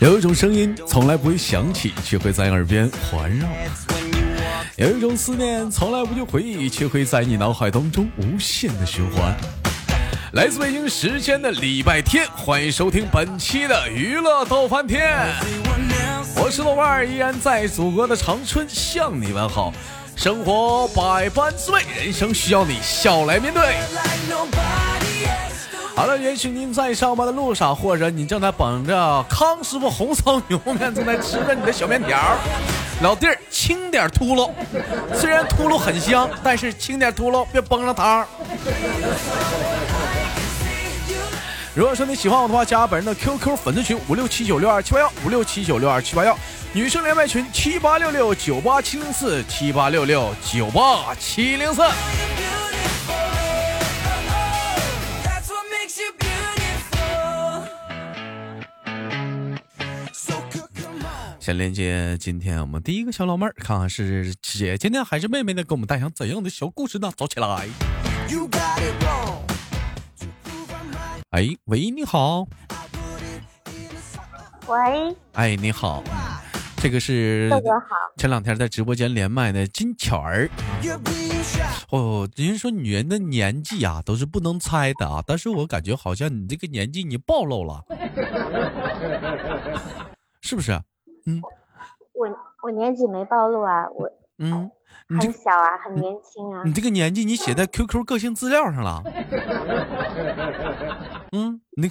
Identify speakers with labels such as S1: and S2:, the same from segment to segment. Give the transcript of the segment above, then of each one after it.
S1: 有一种声音从来不会响起，却会在耳边环绕；有一种思念从来不去回忆，却会在你脑海当中无限的循环。来自北京时间的礼拜天，欢迎收听本期的娱乐逗翻天，我是豆瓣儿，依然在祖国的长春向你问好。生活百般滋味，人生需要你笑来面对。好了，也许您在上班的路上，或者你正在捧着康师傅红烧牛肉面，正在吃着你的小面条。老弟儿，轻点秃噜，虽然秃噜很香，但是轻点秃噜，别崩了汤。如果说你喜欢我的话，加本人的 QQ 粉丝群五六七九六二七八幺五六七九六二七八幺，女生连麦群七八六六九八七零四七八六六九八七零四。先连接今天我们第一个小老妹儿，看看是姐姐呢还是妹妹呢，给我们带上怎样的小故事呢？走起来！哎，喂，你好。
S2: 喂。
S1: 哎，你好。这个是。前两天在直播间连麦的金巧儿。哦，人家说女人的年纪啊都是不能猜的啊，但是我感觉好像你这个年纪你暴露了，是不是？嗯，
S2: 我我年纪没暴露啊，我
S1: 嗯，
S2: 很小啊，很年轻啊。
S1: 你这个年纪你写在 QQ 个性资料上了，嗯，你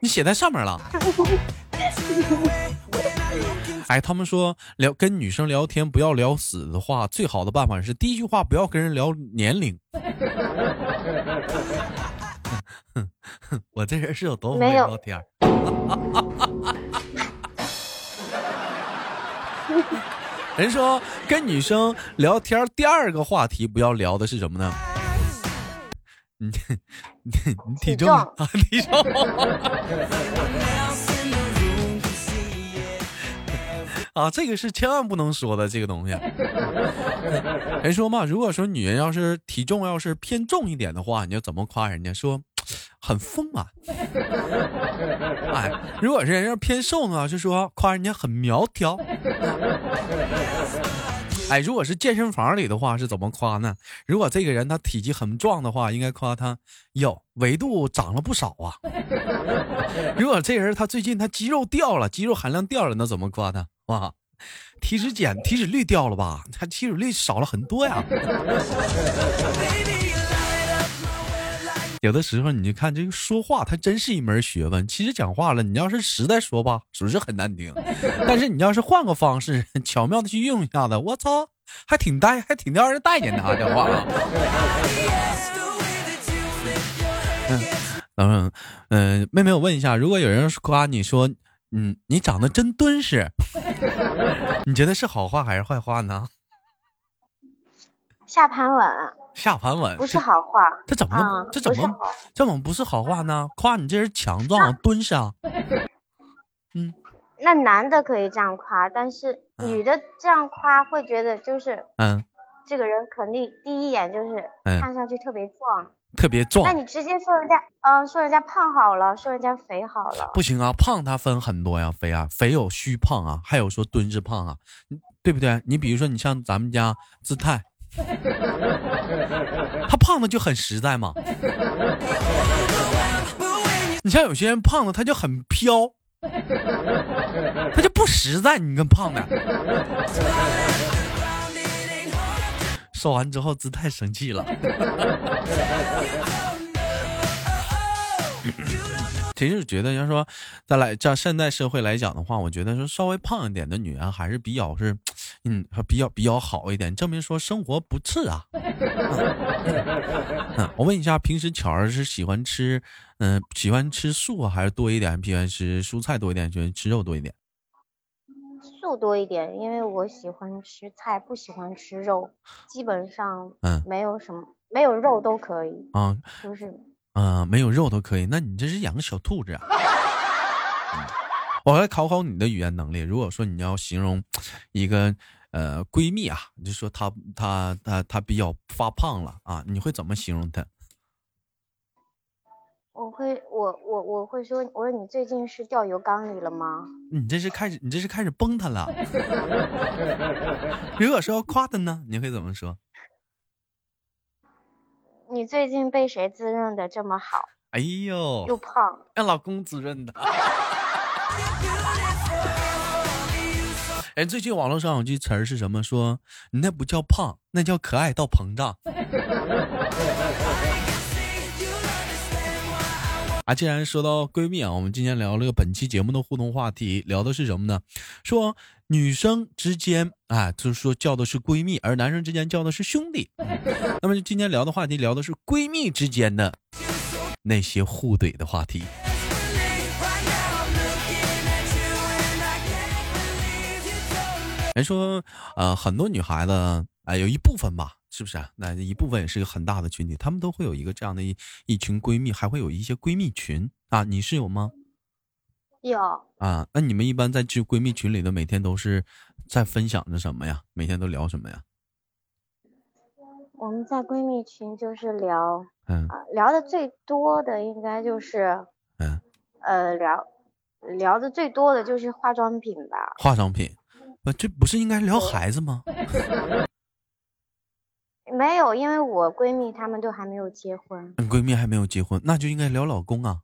S1: 你写在上面了。哎，他们说聊跟女生聊天不要聊死的话，最好的办法是第一句话不要跟人聊年龄。我这人是有多会聊天？人说跟女生聊天，第二个话题不要聊的是什么呢？你你你体重啊？体重。啊，这个是千万不能说的这个东西。人说嘛，如果说女人要是体重要是偏重一点的话，你要怎么夸人家？说很丰满。哎，如果是人要偏瘦呢，就说夸人家很苗条。哎，如果是健身房里的话是怎么夸呢？如果这个人他体积很壮的话，应该夸他哟，维度长了不少啊。如果这人他最近他肌肉掉了，肌肉含量掉了，那怎么夸他？哇，体脂减体脂率掉了吧？他体脂率少了很多呀。有的时候你就看这个说话，它真是一门学问。其实讲话了，你要是实在说吧，属实很难听。但是你要是换个方式，巧妙的去用一下子，我操，还挺带，还挺让人待见的啊！讲话。嗯嗯，妹妹，我问一下，如果有人夸你说，嗯，你长得真敦实，你觉得是好话还是坏话呢？
S2: 下盘稳。
S1: 下盘稳
S2: 不是好话，
S1: 这怎么这怎么这怎么不是好话呢？夸你这人强壮敦实啊。嗯，
S2: 那男的可以这样夸，但是女的这样夸会觉得就是
S1: 嗯，
S2: 这个人肯定第一眼就是看上去特别壮，
S1: 特别壮。
S2: 那你直接说人家嗯，说人家胖好了，说人家肥好了，
S1: 不行啊，胖它分很多呀，肥啊，肥有虚胖啊，还有说敦实胖啊，对不对？你比如说你像咱们家姿态。他胖的就很实在嘛，你像有些人胖的他就很飘，他就不实在。你跟胖的，说完之后姿态生气了。其实觉得，要说再来像现代社会来讲的话，我觉得说稍微胖一点的女人还是比较是，嗯，比较比较好一点，证明说生活不次啊。嗯，我问一下，平时巧儿是喜欢吃，嗯，喜欢吃素还是多一点？喜欢吃蔬菜多一点，喜欢吃肉多一点？
S2: 素多一点，因为我喜欢吃菜，不喜欢吃肉，基本上嗯，没有什么，没有肉都可以啊，就是。
S1: 嗯，没有肉都可以。那你这是养个小兔子啊？我来考考你的语言能力。如果说你要形容一个呃闺蜜啊，你就说她她她她比较发胖了啊，你会怎么形容她？
S2: 我会，我我我会说，我说你最近是掉油缸里了吗？
S1: 你这是开始，你这是开始崩她了。如果说要夸她呢，你会怎么说？
S2: 你最近被谁滋润的这么好？
S1: 哎呦，
S2: 又胖，
S1: 让老公滋润的。哎，最近网络上有句词儿是什么？说你那不叫胖，那叫可爱到膨胀。啊，既然说到闺蜜啊，我们今天聊了个本期节目的互动话题，聊的是什么呢？说女生之间啊，就是说叫的是闺蜜，而男生之间叫的是兄弟。那么今天聊的话题，聊的是闺蜜之间的那些互怼的话题。人说，呃，很多女孩子，啊，有一部分吧，是不是？那一部分也是一个很大的群体，她们都会有一个这样的一一群闺蜜，还会有一些闺蜜群啊。你是有吗？
S2: 有
S1: 啊。那你们一般在这闺蜜群里的每天都是在分享着什么呀？每天都聊什么呀？
S2: 我们在闺蜜群就是聊，嗯，聊的最多的应该就是，嗯，呃，聊聊的最多的就是化妆品吧。
S1: 化妆品。这不是应该聊孩子吗？
S2: 没有，因为我闺蜜她们都还没有结婚。
S1: 闺蜜还没有结婚，那就应该聊老公啊。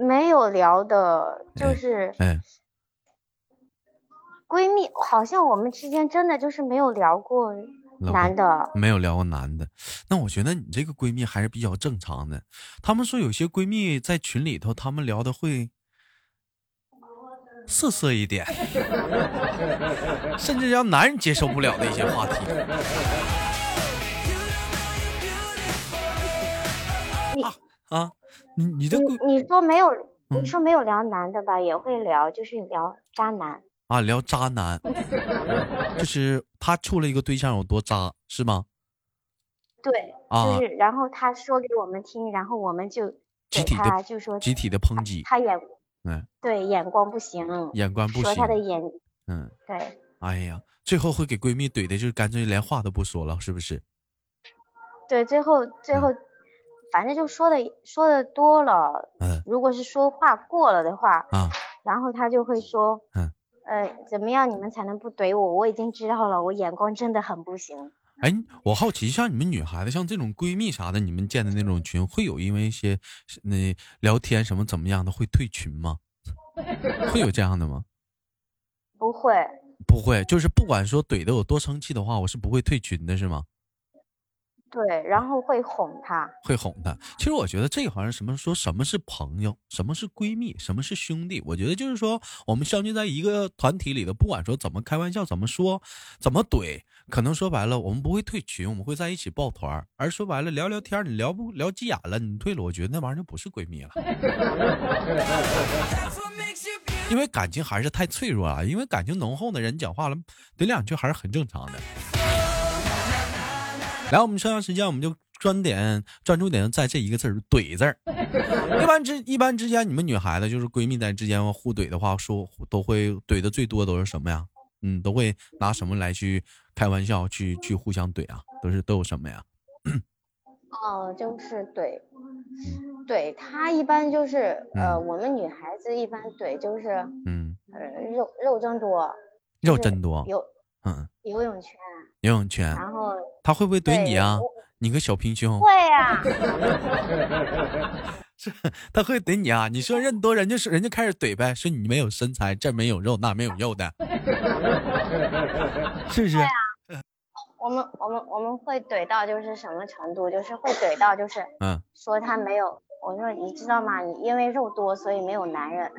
S2: 没有聊的，就是哎，闺蜜好像我们之间真的就是没有聊过男的，
S1: 没有聊过男的。那我觉得你这个闺蜜还是比较正常的。他们说有些闺蜜在群里头，他们聊的会。色色一点，甚至让男人接受不了的一些话题。
S2: 啊
S1: 啊，你你这
S2: 你你说没有，你说没有聊男的吧，也会聊，就是聊渣男
S1: 啊，聊渣男，就是他处了一个对象有多渣，是吗？
S2: 对，就是然后他说给我们听，然后我们就
S1: 集体的
S2: 就说
S1: 集体的抨击，
S2: 他眼。嗯，对，眼光不行，
S1: 眼光不行。
S2: 说他的眼，嗯，对。
S1: 哎呀，最后会给闺蜜怼的，就是干脆连话都不说了，是不是？
S2: 对，最后最后，反正就说的说的多了。嗯。如果是说话过了的话，啊，然后他就会说，嗯，呃，怎么样你们才能不怼我？我已经知道了，我眼光真的很不行。
S1: 哎，我好奇，像你们女孩子，像这种闺蜜啥的，你们建的那种群，会有因为一些那聊天什么怎么样的会退群吗？会有这样的吗？
S2: 不会，
S1: 不会，就是不管说怼的有多生气的话，我是不会退群的，是吗？
S2: 对，然后会哄她，
S1: 会哄她。其实我觉得这好像什么说什么是朋友，什么是闺蜜，什么是兄弟。我觉得就是说，我们相聚在一个团体里的，不管说怎么开玩笑，怎么说，怎么怼，可能说白了，我们不会退群，我们会在一起抱团。而说白了，聊聊天，你聊不聊急眼了，你退了，我觉得那玩意儿就不是闺蜜了。因为感情还是太脆弱了，因为感情浓厚的人讲话了怼两句还是很正常的。来，我们剩下时间，我们就专点专注点在这一个字儿“怼”字儿。一般之一般之间，你们女孩子就是闺蜜在之间互怼的话，说都会怼的最多都是什么呀？嗯，都会拿什么来去开玩笑，去去互相怼啊？都是都有什么呀？
S2: 哦，就是怼，怼他一般就是呃，我们女孩子一般怼就是嗯，呃，肉肉真多，
S1: 肉真多，
S2: 有嗯，游泳圈。
S1: 游泳圈，
S2: 然后
S1: 他会不会怼你啊？你个小平胸。
S2: 会啊。
S1: 是，他会怼你啊？你说人多，人家是人家开始怼呗，说你没有身材，这没有肉，那没有肉的，是不是？
S2: 啊。我们我们我们会怼到就是什么程度？就是会怼到就是嗯，说他没有。我说你知道吗？你因为肉多，所以没有男人。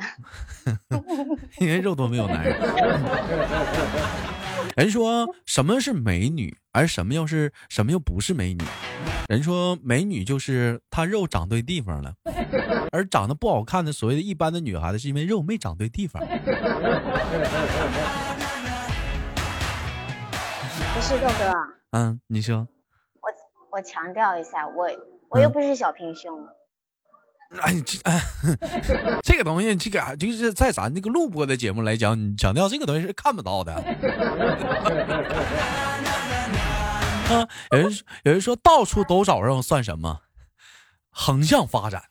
S1: 因为肉多没有男人。人说什么是美女，而什么又是什么又不是美女？人说美女就是她肉长对地方了，而长得不好看的所谓的一般的女孩子，是因为肉没长对地方。
S2: 不是豆哥。
S1: 嗯，你说。
S2: 我我强调一下，我我又不是小平胸。
S1: 哎，这哎，这个东西，这个就是在咱这个录播的节目来讲，你强调这个东西是看不到的。啊，有人有人说到处都找肉算什么？横向发展，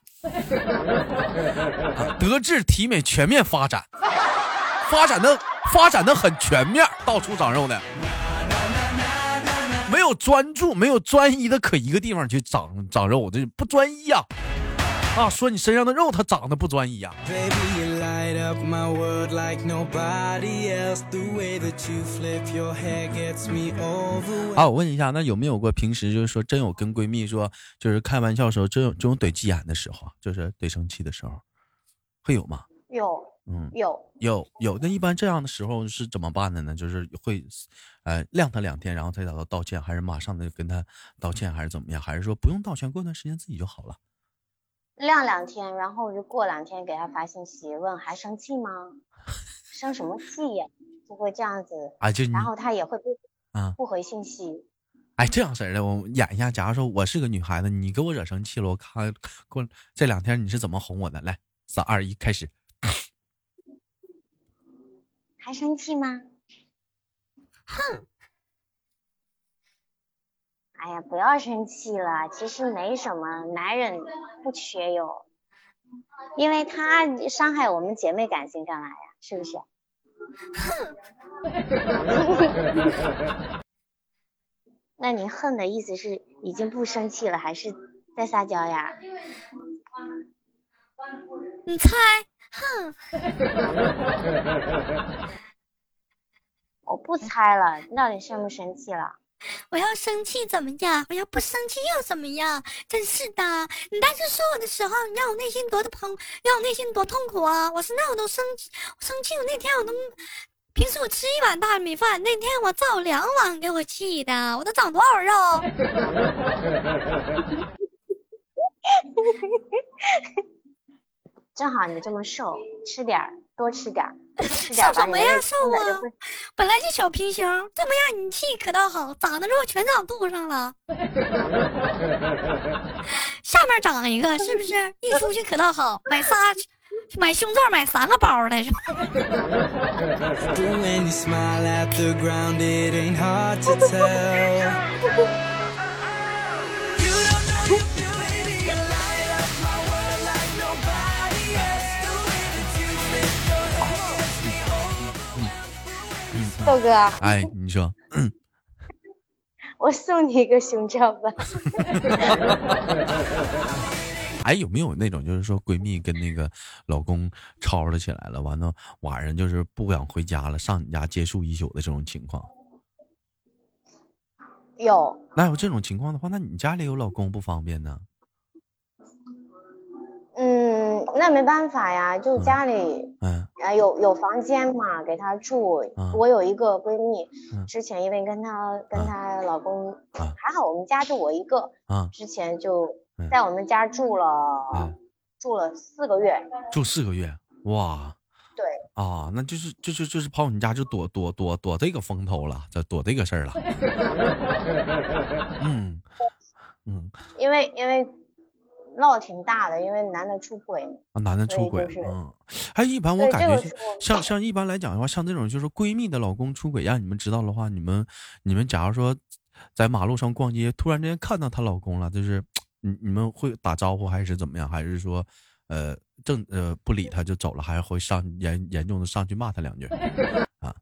S1: 德智体美全面发展，发展的发展的很全面，到处长肉的，没有专注，没有专一的，可一个地方去长长肉，这不专一呀。啊，说你身上的肉它长得不专一呀。啊，我问一下，那有没有过平时就是说真有跟闺蜜说就是开玩笑时候真有这种怼急眼的时候，就是怼生气的时候，会有吗？
S2: 有，嗯，有
S1: 有有。那一般这样的时候是怎么办的呢？就是会，呃，晾他两天，然后再找他道歉，还是马上的跟他道歉，还是怎么样？还是说不用道歉，过段时间自己就好了？
S2: 晾两天，然后我就过两天给他发信息问还生气吗？生什么气呀？就会这样子
S1: 啊，就
S2: 然后他也会不啊不回信息。
S1: 哎，这样式儿的，我演一下。假如说我是个女孩子，你给我惹生气了，我看过这两天你是怎么哄我的？来，三二一，开始。
S2: 还生气吗？哼。哎呀，不要生气了，其实没什么，男人不缺哟，因为他伤害我们姐妹感情干嘛呀？是不是？哼 那你恨的意思是已经不生气了，还是在撒娇呀？
S3: 你猜？哼！
S2: 我不猜了，你到底生不生气了？
S3: 我要生气怎么样？我要不生气又怎么样？真是的！你当时说我的时候，你让我内心多的痛，让我内心多痛苦啊！我是那我都生气，生气！我那天我都，平时我吃一碗大米饭，那天我造两碗，给我气的，我都长多少肉？
S2: 正好你这么瘦，吃点儿。多吃点，吃点
S3: 什么呀？瘦啊！本来就小平胸，这么让你气可倒好，长的肉全长肚上了。下面长一个，是不是？一出去可倒好，买仨，买胸罩买三个包来着。
S2: 豆哥，
S1: 哎，你说，
S2: 我送你一个胸罩吧。
S1: 哎，有没有那种就是说闺蜜跟那个老公吵了起来了，完了晚上就是不想回家了，上你家借宿一宿的这种情况？
S2: 有。
S1: 那有这种情况的话，那你家里有老公不方便呢？
S2: 那没办法呀，就家里，嗯，啊有有房间嘛，给她住。我有一个闺蜜，之前因为跟她跟她老公，还好我们家就我一个，之前就在我们家住了，住了四个月，
S1: 住四个月，哇，
S2: 对，
S1: 啊，那就是就是就是跑你家就躲躲躲躲这个风头了，这躲这个事儿了，嗯
S2: 嗯，因为因为。闹挺大的，因为男的出轨
S1: 啊，男的出轨，嗯，还一般我感觉像像一般来讲的话，像这种就是闺蜜的老公出轨，让你们知道的话，你们你们假如说在马路上逛街，突然之间看到她老公了，就是你你们会打招呼还是怎么样？还是说呃正呃不理他就走了，还是会上严严重的上去骂他两句 啊？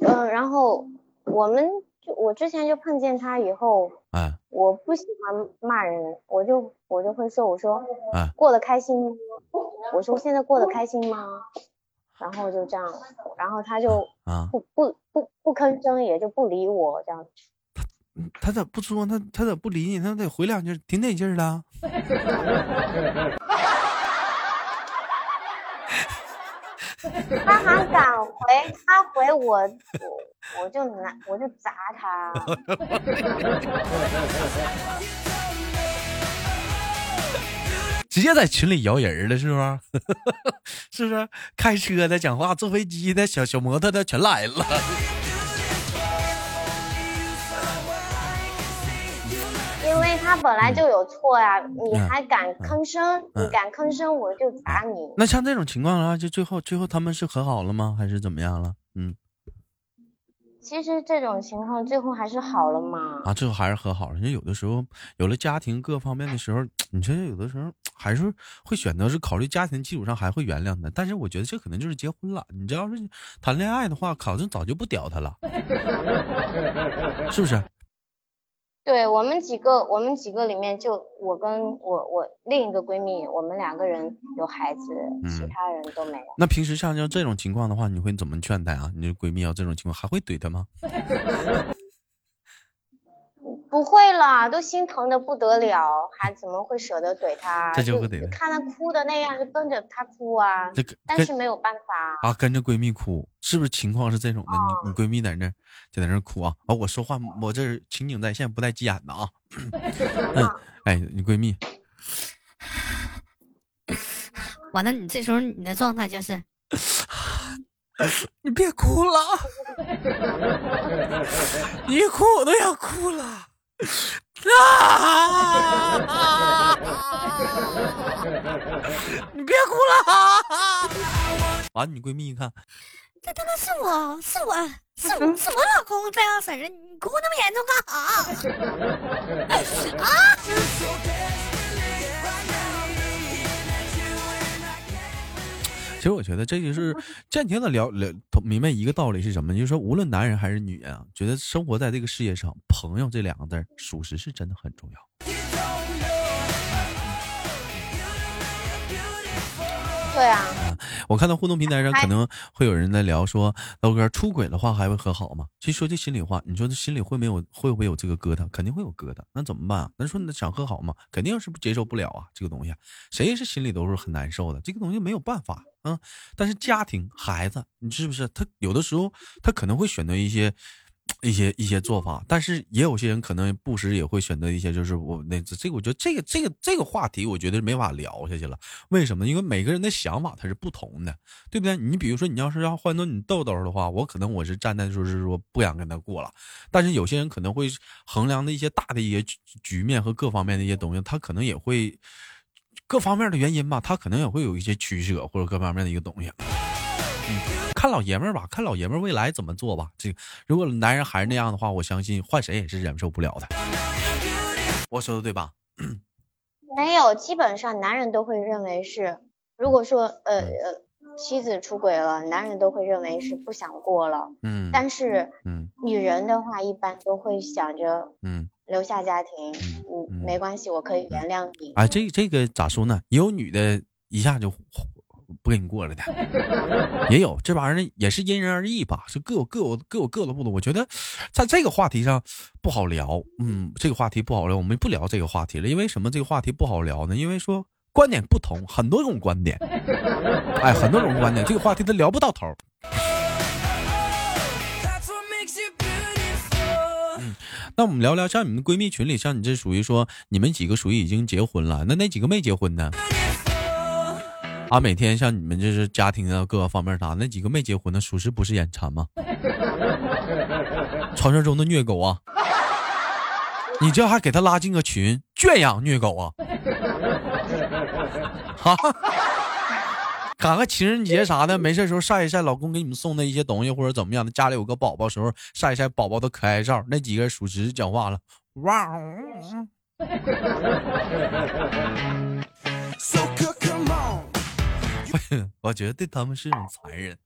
S2: 嗯，然后我们。就我之前就碰见他以后，
S1: 哎，
S2: 我不喜欢骂人，我就我就会说，我说，哎，过得开心吗？我说现在过得开心吗？然后就这样，然后他就啊不不不不吭声，也就不理我这样。
S1: 他他咋不说？他他咋不理你？他得回两句，挺得劲儿的。
S2: 他还敢回？他回我，我我就拿，我就砸他。
S1: 直接在群里摇人了，是不是？是不是？开车的、讲话、坐飞机的、小小摩托的全来了。
S2: 因为他本来就有错呀，你还敢吭声？你敢吭声，我就砸你。
S1: 那像这种情况的话，就最后最后他们是和好了吗？还是怎么样了？嗯，
S2: 其实这种情况最后还是好了嘛？
S1: 啊，最后还是和好了。因为有的时候有了家庭各方面的时候，你说有的时候还是会选择是考虑家庭基础上还会原谅的。但是我觉得这可能就是结婚了。你这要是谈恋爱的话，考证早就不屌他了，是不是？
S2: 对我们几个，我们几个里面就我跟我我另一个闺蜜，我们两个人有孩子，其他人都没有。
S1: 那平时像像这种情况的话，你会怎么劝她啊？你的闺蜜要这种情况，还会怼她吗？
S2: 不会了，都心疼的不得了，还怎么会舍得怼他？
S1: 这就不得了
S2: 看他哭的那样，就跟着他哭啊。这个，但是没有办法
S1: 啊，跟着闺蜜哭，是不是情况是这种的？你你闺蜜在那就在那哭啊啊！我说话，我这情景在线，不带急眼的啊。嗯，哎，你闺蜜，
S3: 完了，你这时候你的状态就是，
S1: 你别哭了，你一哭我都要哭了。啊！你别哭了！完，你闺蜜一看，
S3: 这他妈是我是我是我是我老公这样式的，你哭那么严重干啥？啊！
S1: 其实我觉得这就是 暂停的聊聊明白一个道理是什么？就是说，无论男人还是女人啊，觉得生活在这个世界上，朋友这两个字，属实是真的很重要。
S2: 对啊，
S1: 我看到互动平台上可能会有人在聊说，豆哥出轨的话还会和好吗？其实说句心里话，你说这心里会没有会不会有这个疙瘩？肯定会有疙瘩，那怎么办？那说你想和好吗？肯定是不接受不了啊，这个东西，谁是心里都是很难受的，这个东西没有办法啊。但是家庭孩子，你是不是他有的时候他可能会选择一些。一些一些做法，但是也有些人可能不时也会选择一些，就是我那这个，我觉得这个这个这个话题，我觉得没法聊下去了。为什么？因为每个人的想法他是不同的，对不对？你比如说，你要是要换做你豆豆的话，我可能我是站在就是说不想跟他过了。但是有些人可能会衡量的一些大的一些局面和各方面的一些东西，他可能也会各方面的原因吧，他可能也会有一些取舍或者各方面的一个东西。看老爷们儿吧，看老爷们儿未来怎么做吧。这如果男人还是那样的话，我相信换谁也是忍受不了的。我说的对吧？
S2: 没有，基本上男人都会认为是，如果说呃呃妻子出轨了，男人都会认为是不想过了。嗯。但是，嗯，女人的话一般都会想着，嗯，留下家庭，嗯，没关系，我可以原谅你。
S1: 啊，这这个咋说呢？有女的一下就。不跟你过了的，也有这玩意儿，也是因人而异吧，是各有各有各有各的不同。我觉得在这个话题上不好聊，嗯，这个话题不好聊，我们不聊这个话题了。因为什么？这个话题不好聊呢？因为说观点不同，很多种观点，哎，很多种观点，这个话题都聊不到头。嗯，那我们聊聊，像你们闺蜜群里，像你这属于说你们几个属于已经结婚了，那那几个没结婚呢？啊，每天像你们这是家庭的各个方面啥，那几个没结婚的，属实不是眼馋吗？传说中的虐狗啊！你这还给他拉进个群，圈养虐狗啊？哈，赶个情人节啥的，没事时候晒一晒老公给你们送的一些东西，或者怎么样的，家里有个宝宝时候晒一晒宝宝的可爱照。那几个属实讲话了，哇！我觉得对他们是一种残忍，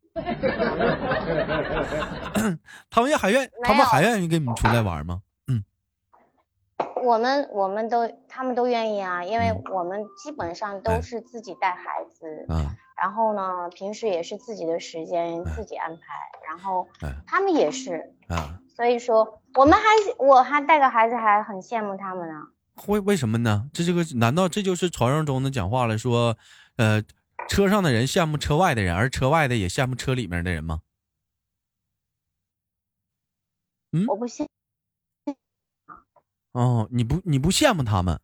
S1: 他们也还愿，他们还愿意跟你们出来玩吗？嗯，
S2: 我们我们都他们都愿意啊，因为我们基本上都是自己带孩子，嗯，然后呢，平时也是自己的时间自己安排，然后他们也是啊，所以说我们还我还带个孩子还很羡慕他们呢。
S1: 为为什么呢？这这个难道这就是传说中的讲话了？说呃。车上的人羡慕车外的人，而车外的也羡慕车里面的人吗？
S2: 嗯，我不羡。
S1: 哦，你不你不羡慕他们？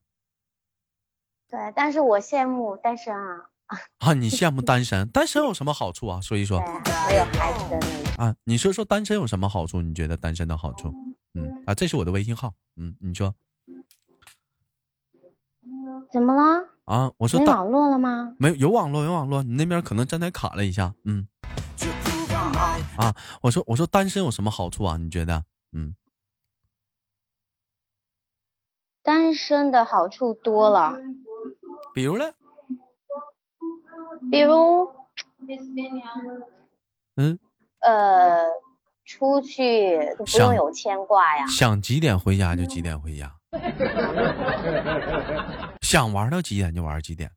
S2: 对，但是我羡慕单身啊。
S1: 啊，你羡慕单身？单身有什么好处啊？说一说。
S2: 没有孩子的那
S1: 种。啊，你说说单身有什么好处？你觉得单身的好处？嗯啊，这是我的微信号。嗯，你说。
S2: 怎么了？
S1: 啊！我说
S2: 没网络了吗？
S1: 没有，有网络，有网络。你那边可能站台卡了一下。嗯。啊，我说我说单身有什么好处啊？你觉得？嗯，
S2: 单身的好处多了。
S1: 比如呢？
S2: 比如，
S1: 嗯，
S2: 呃，出去都不用有牵挂呀。
S1: 想几点回家就几点回家。想玩到几点就玩几点，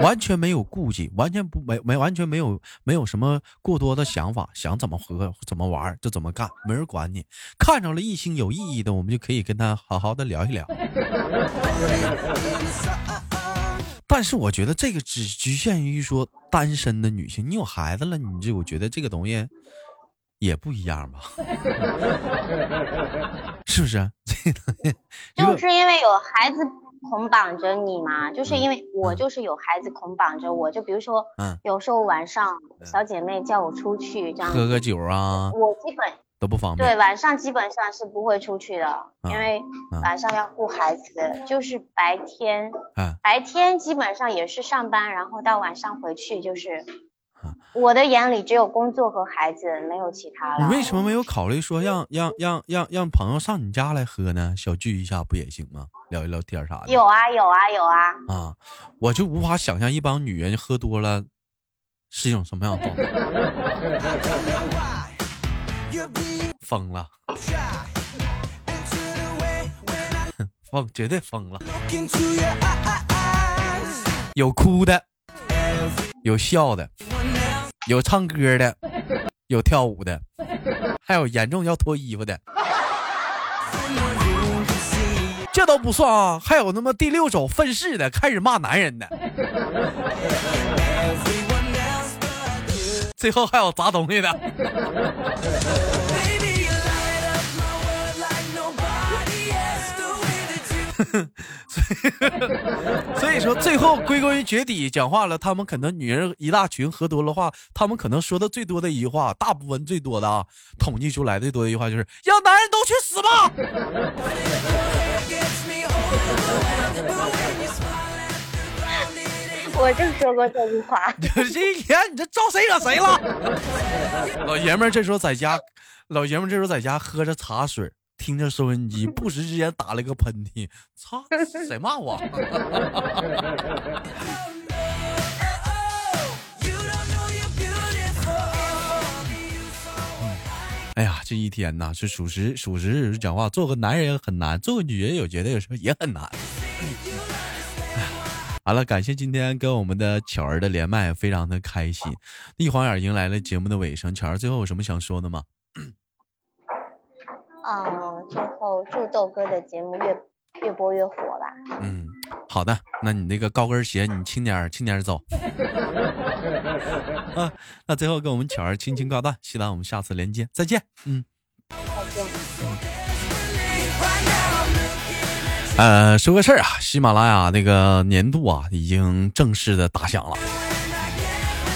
S1: 完全没有顾忌，完全不没没完全没有没有什么过多的想法，想怎么喝怎么玩就怎么干，没人管你。看着了异性有意义的，我们就可以跟他好好的聊一聊。但是我觉得这个只局限于说单身的女性，你有孩子了，你这我觉得这个东西也不一样吧？是不是？
S2: 就是因为有孩子。捆绑着你嘛，就是因为我就是有孩子捆绑着我，就比如说，嗯，有时候晚上小姐妹叫我出去这样
S1: 喝个酒啊，
S2: 我基本
S1: 都不方便。
S2: 对，晚上基本上是不会出去的，因为晚上要顾孩子，就是白天，白天基本上也是上班，然后到晚上回去就是。我的眼里只有工作和孩子，没有其他了。
S1: 你为什么没有考虑说让让让让让朋友上你家来喝呢？小聚一下不也行吗？聊一聊天啥的。
S2: 有啊有啊有啊。
S1: 啊，我就无法想象一帮女人喝多了是一种什么样的状态。疯了，疯绝对疯了。有哭的，有笑的。有唱歌的，有跳舞的，还有严重要脱衣服的，这都不算啊！还有他妈第六种愤世的，开始骂男人的，最后还有砸东西的。所以说，最后归根结底讲话了。他们可能女人一大群喝多了话，他们可能说的最多的一句话，大部分最多的啊，统计出来最多的一句话就是“让男人都去死吧”。
S2: 我就说过这句话。
S1: 这一天你这招谁惹谁了？老爷们这时候在家，老爷们这时候在家喝着茶水。听着收音机，不时之间打了个喷嚏，操！谁骂我？哎呀，这一天呐，是属实属实讲话，做个男人很难，做个女人有觉得有时候也很难。好了，感谢今天跟我们的巧儿的连麦，非常的开心。一晃眼迎来了节目的尾声，巧儿最后有什么想说的吗？
S2: 嗯，最后祝豆哥的节目越越播越火吧。
S1: 嗯，好的，那你那个高跟鞋你轻点轻点走。啊，那最后跟我们巧儿轻轻挂断，希望我们下次连接再见。
S2: 嗯，再见。
S1: 呃，说个事儿啊，喜马拉雅那个年度啊已经正式的打响了。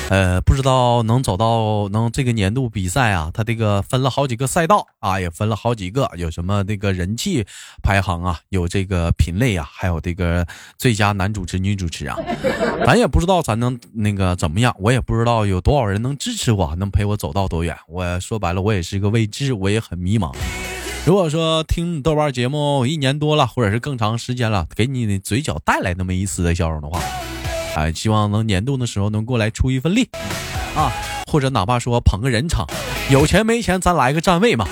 S1: 呃，不知道能走到能这个年度比赛啊，他这个分了好几个赛道啊，也分了好几个，有什么这个人气排行啊，有这个品类啊，还有这个最佳男主持、女主持啊，咱也不知道咱能那个怎么样，我也不知道有多少人能支持我，能陪我走到多远。我说白了，我也是一个未知，我也很迷茫。如果说听豆瓣节目一年多了，或者是更长时间了，给你的嘴角带来那么一丝的笑容的话。哎，希望能年度的时候能过来出一份力，啊，或者哪怕说捧个人场，有钱没钱咱来个站位嘛。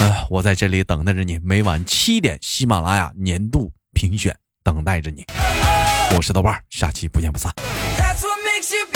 S1: 哎，我在这里等待着你，每晚七点喜马拉雅年度评选等待着你。我是豆瓣，下期不见不散。That's what makes you